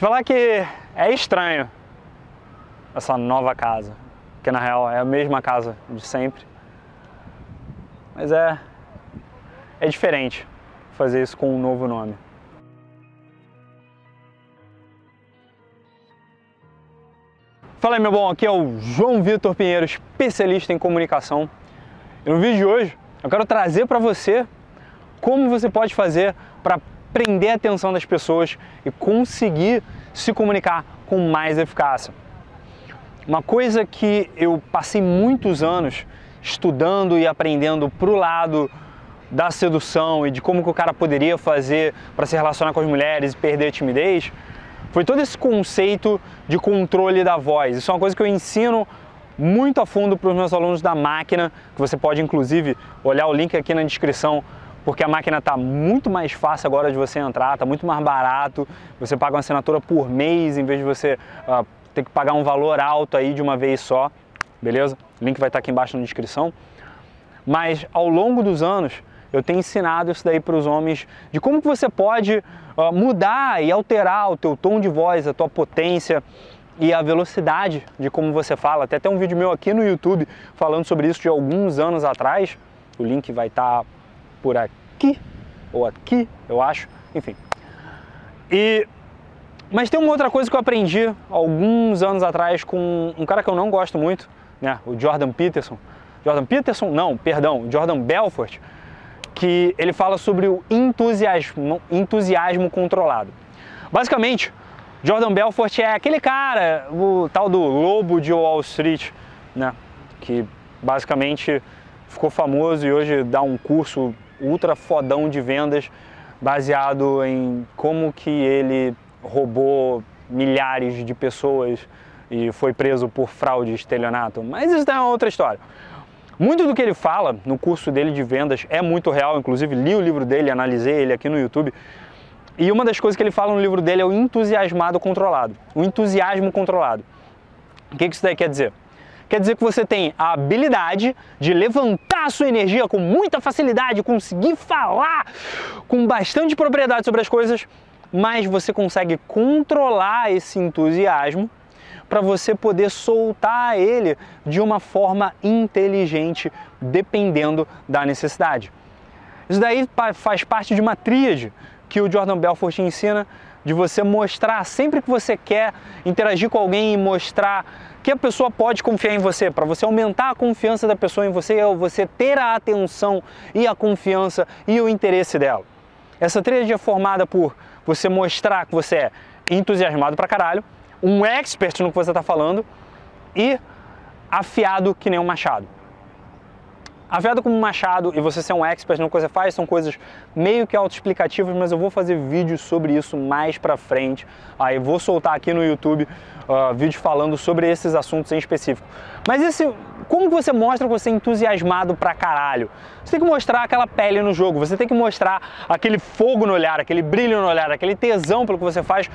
Te falar que é estranho essa nova casa, que na real é a mesma casa de sempre. Mas é é diferente fazer isso com um novo nome. Fala aí meu bom, aqui é o João Vitor Pinheiro, especialista em comunicação. E no vídeo de hoje eu quero trazer para você como você pode fazer para prender a atenção das pessoas e conseguir se comunicar com mais eficácia. Uma coisa que eu passei muitos anos estudando e aprendendo pro lado da sedução e de como que o cara poderia fazer para se relacionar com as mulheres e perder a timidez, foi todo esse conceito de controle da voz. Isso é uma coisa que eu ensino muito a fundo para os meus alunos da máquina, que você pode inclusive olhar o link aqui na descrição, porque a máquina está muito mais fácil agora de você entrar, está muito mais barato, você paga uma assinatura por mês em vez de você uh, ter que pagar um valor alto aí de uma vez só, beleza? O link vai estar tá aqui embaixo na descrição. Mas ao longo dos anos, eu tenho ensinado isso daí para os homens de como que você pode uh, mudar e alterar o teu tom de voz, a tua potência e a velocidade de como você fala. Tem até um vídeo meu aqui no YouTube falando sobre isso de alguns anos atrás. O link vai estar tá por aqui ou aqui, eu acho. Enfim. E mas tem uma outra coisa que eu aprendi alguns anos atrás com um cara que eu não gosto muito, né, o Jordan Peterson. Jordan Peterson? Não, perdão, Jordan Belfort que ele fala sobre o entusiasmo, entusiasmo controlado. Basicamente, Jordan Belfort é aquele cara, o tal do lobo de Wall Street, né? Que basicamente ficou famoso e hoje dá um curso ultra fodão de vendas baseado em como que ele roubou milhares de pessoas e foi preso por fraude estelionato. Mas isso é uma outra história. Muito do que ele fala no curso dele de vendas é muito real, inclusive li o livro dele, analisei ele aqui no YouTube. E uma das coisas que ele fala no livro dele é o entusiasmado controlado. O entusiasmo controlado. O que isso daí quer dizer? Quer dizer que você tem a habilidade de levantar a sua energia com muita facilidade, conseguir falar com bastante propriedade sobre as coisas, mas você consegue controlar esse entusiasmo para você poder soltar ele de uma forma inteligente, dependendo da necessidade. Isso daí faz parte de uma tríade que o Jordan Belfort ensina de você mostrar sempre que você quer interagir com alguém e mostrar que a pessoa pode confiar em você, para você aumentar a confiança da pessoa em você, você ter a atenção e a confiança e o interesse dela. Essa tríade é formada por você mostrar que você é entusiasmado pra caralho, um expert no que você está falando e afiado que nem um machado. Afiado como machado e você ser um expert no que você faz são coisas meio que autoexplicativas, mas eu vou fazer vídeos sobre isso mais pra frente. Aí vou soltar aqui no YouTube uh, vídeos falando sobre esses assuntos em específico. Mas esse, como você mostra que você é entusiasmado pra caralho? Você tem que mostrar aquela pele no jogo, você tem que mostrar aquele fogo no olhar, aquele brilho no olhar, aquele tesão pelo que você faz,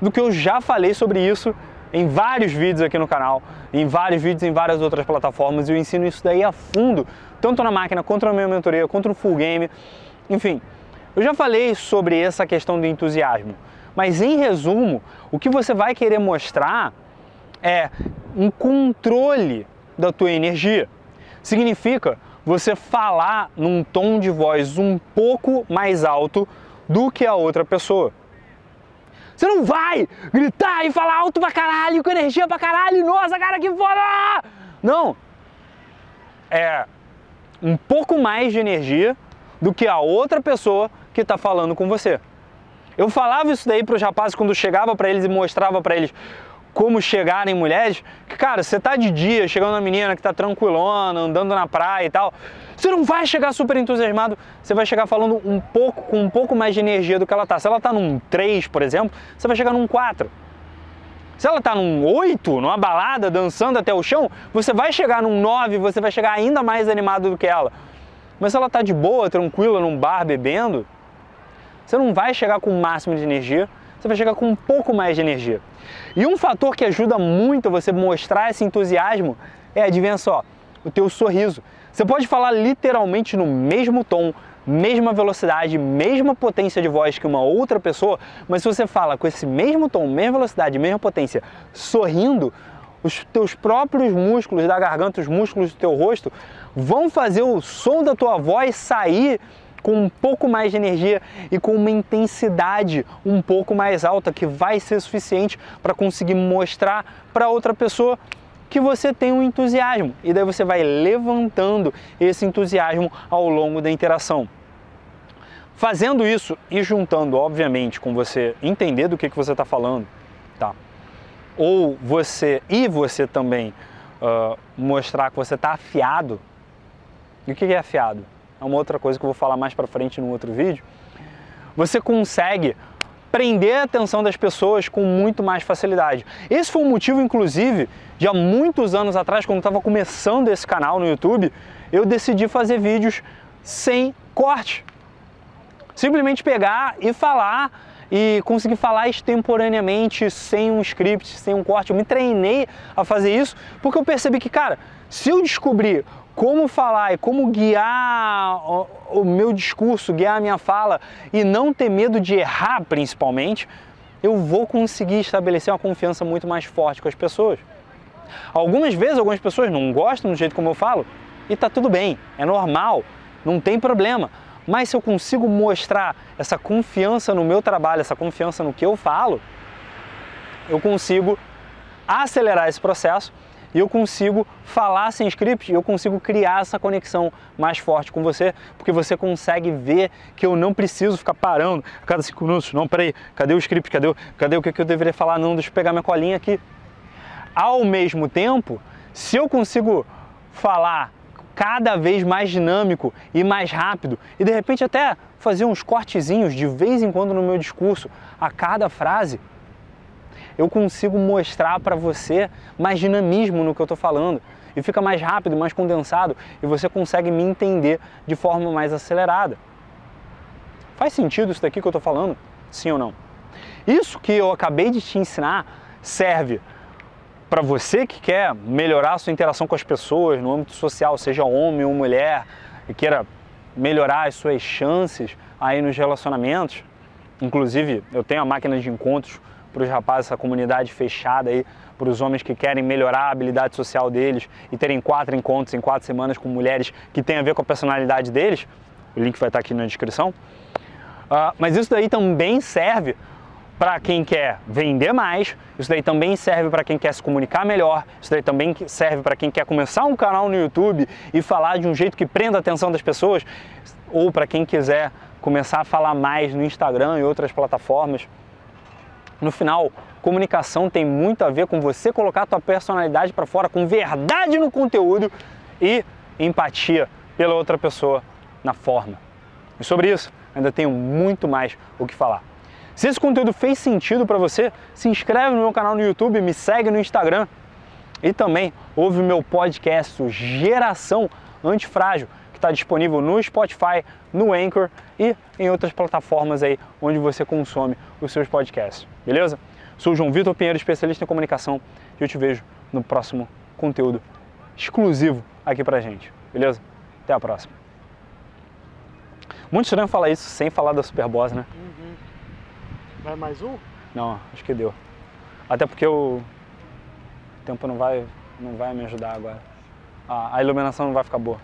do que eu já falei sobre isso em vários vídeos aqui no canal, em vários vídeos em várias outras plataformas, e eu ensino isso daí a fundo, tanto na máquina, quanto na minha mentoria, quanto no full game, enfim. Eu já falei sobre essa questão do entusiasmo, mas em resumo, o que você vai querer mostrar é um controle da tua energia. Significa você falar num tom de voz um pouco mais alto do que a outra pessoa. Você não vai gritar e falar alto pra caralho, com energia pra caralho, nossa, cara, que foda! Não. É um pouco mais de energia do que a outra pessoa que está falando com você. Eu falava isso daí para os rapazes quando chegava para eles e mostrava para eles como chegar em mulheres, que cara, você tá de dia chegando uma menina que tá tranquilona, andando na praia e tal, você não vai chegar super entusiasmado, você vai chegar falando um pouco, com um pouco mais de energia do que ela tá. Se ela tá num 3, por exemplo, você vai chegar num 4. Se ela tá num 8, numa balada, dançando até o chão, você vai chegar num 9, você vai chegar ainda mais animado do que ela. Mas se ela tá de boa, tranquila, num bar bebendo, você não vai chegar com o máximo de energia, você vai chegar com um pouco mais de energia. E um fator que ajuda muito você mostrar esse entusiasmo é, adivinha só, o teu sorriso. Você pode falar literalmente no mesmo tom, mesma velocidade, mesma potência de voz que uma outra pessoa, mas se você fala com esse mesmo tom, mesma velocidade, mesma potência, sorrindo, os teus próprios músculos da garganta, os músculos do teu rosto, vão fazer o som da tua voz sair com um pouco mais de energia e com uma intensidade um pouco mais alta que vai ser suficiente para conseguir mostrar para outra pessoa que você tem um entusiasmo e daí você vai levantando esse entusiasmo ao longo da interação. Fazendo isso e juntando, obviamente, com você entender do que, que você está falando, tá? Ou você e você também uh, mostrar que você está afiado. E o que é afiado? É uma outra coisa que eu vou falar mais para frente no outro vídeo, você consegue prender a atenção das pessoas com muito mais facilidade. Esse foi o motivo, inclusive, de há muitos anos atrás, quando estava começando esse canal no YouTube, eu decidi fazer vídeos sem corte. Simplesmente pegar e falar e conseguir falar extemporaneamente, sem um script, sem um corte. Eu me treinei a fazer isso porque eu percebi que, cara, se eu descobrir como falar e como guiar o, meu discurso, guiar a minha fala e não ter medo de errar, principalmente, eu vou conseguir estabelecer uma confiança muito mais forte com as pessoas. Algumas vezes, algumas pessoas não gostam do jeito como eu falo e tá tudo bem, é normal, não tem problema. Mas se eu consigo mostrar essa confiança no meu trabalho, essa confiança no que eu falo, eu consigo acelerar esse processo e eu consigo falar sem script, eu consigo criar essa conexão mais forte com você, porque você consegue ver que eu não preciso ficar parando a cada cinco minutos. Não, peraí, cadê o script? Cadê, o, cadê o que eu deveria falar? Não, deixa eu pegar minha colinha aqui. Ao mesmo tempo, se eu consigo falar cada vez mais dinâmico e mais rápido e de repente até fazer uns cortezinhos de vez em quando no meu discurso a cada frase, eu consigo mostrar para você mais dinamismo no que eu estou falando. E fica mais rápido, mais condensado e você consegue me entender de forma mais acelerada. Faz sentido isso daqui que eu estou falando? Sim ou não? Isso que eu acabei de te ensinar serve para você que quer melhorar a sua interação com as pessoas no âmbito social, seja homem ou mulher, e queira melhorar as suas chances aí nos relacionamentos. Inclusive, eu tenho a máquina de encontros para os rapazes, essa comunidade fechada aí, para os homens que querem melhorar a habilidade social deles e terem quatro encontros em quatro semanas com mulheres que têm a ver com a personalidade deles. O link vai estar aqui na descrição. Uh, mas isso daí também serve para quem quer vender mais, isso daí também serve para quem quer se comunicar melhor, isso daí também serve para quem quer começar um canal no YouTube e falar de um jeito que prenda a atenção das pessoas, ou para quem quiser começar a falar mais no Instagram e outras plataformas. No final, comunicação tem muito a ver com você colocar a tua personalidade para fora, com verdade no conteúdo e empatia pela outra pessoa na forma. E sobre isso, ainda tenho muito mais o que falar. Se esse conteúdo fez sentido para você, se inscreve no meu canal no YouTube, me segue no Instagram e também ouve o meu podcast Geração Antifrágil está disponível no Spotify, no Anchor e em outras plataformas aí onde você consome os seus podcasts. Beleza? Sou João Vitor Pinheiro, especialista em comunicação, e eu te vejo no próximo conteúdo exclusivo aqui pra gente. Beleza? Até a próxima. Muito estranho falar isso sem falar da Superboss, né? Uhum. Vai mais um? Não, acho que deu. Até porque o tempo não vai, não vai me ajudar agora. a iluminação não vai ficar boa.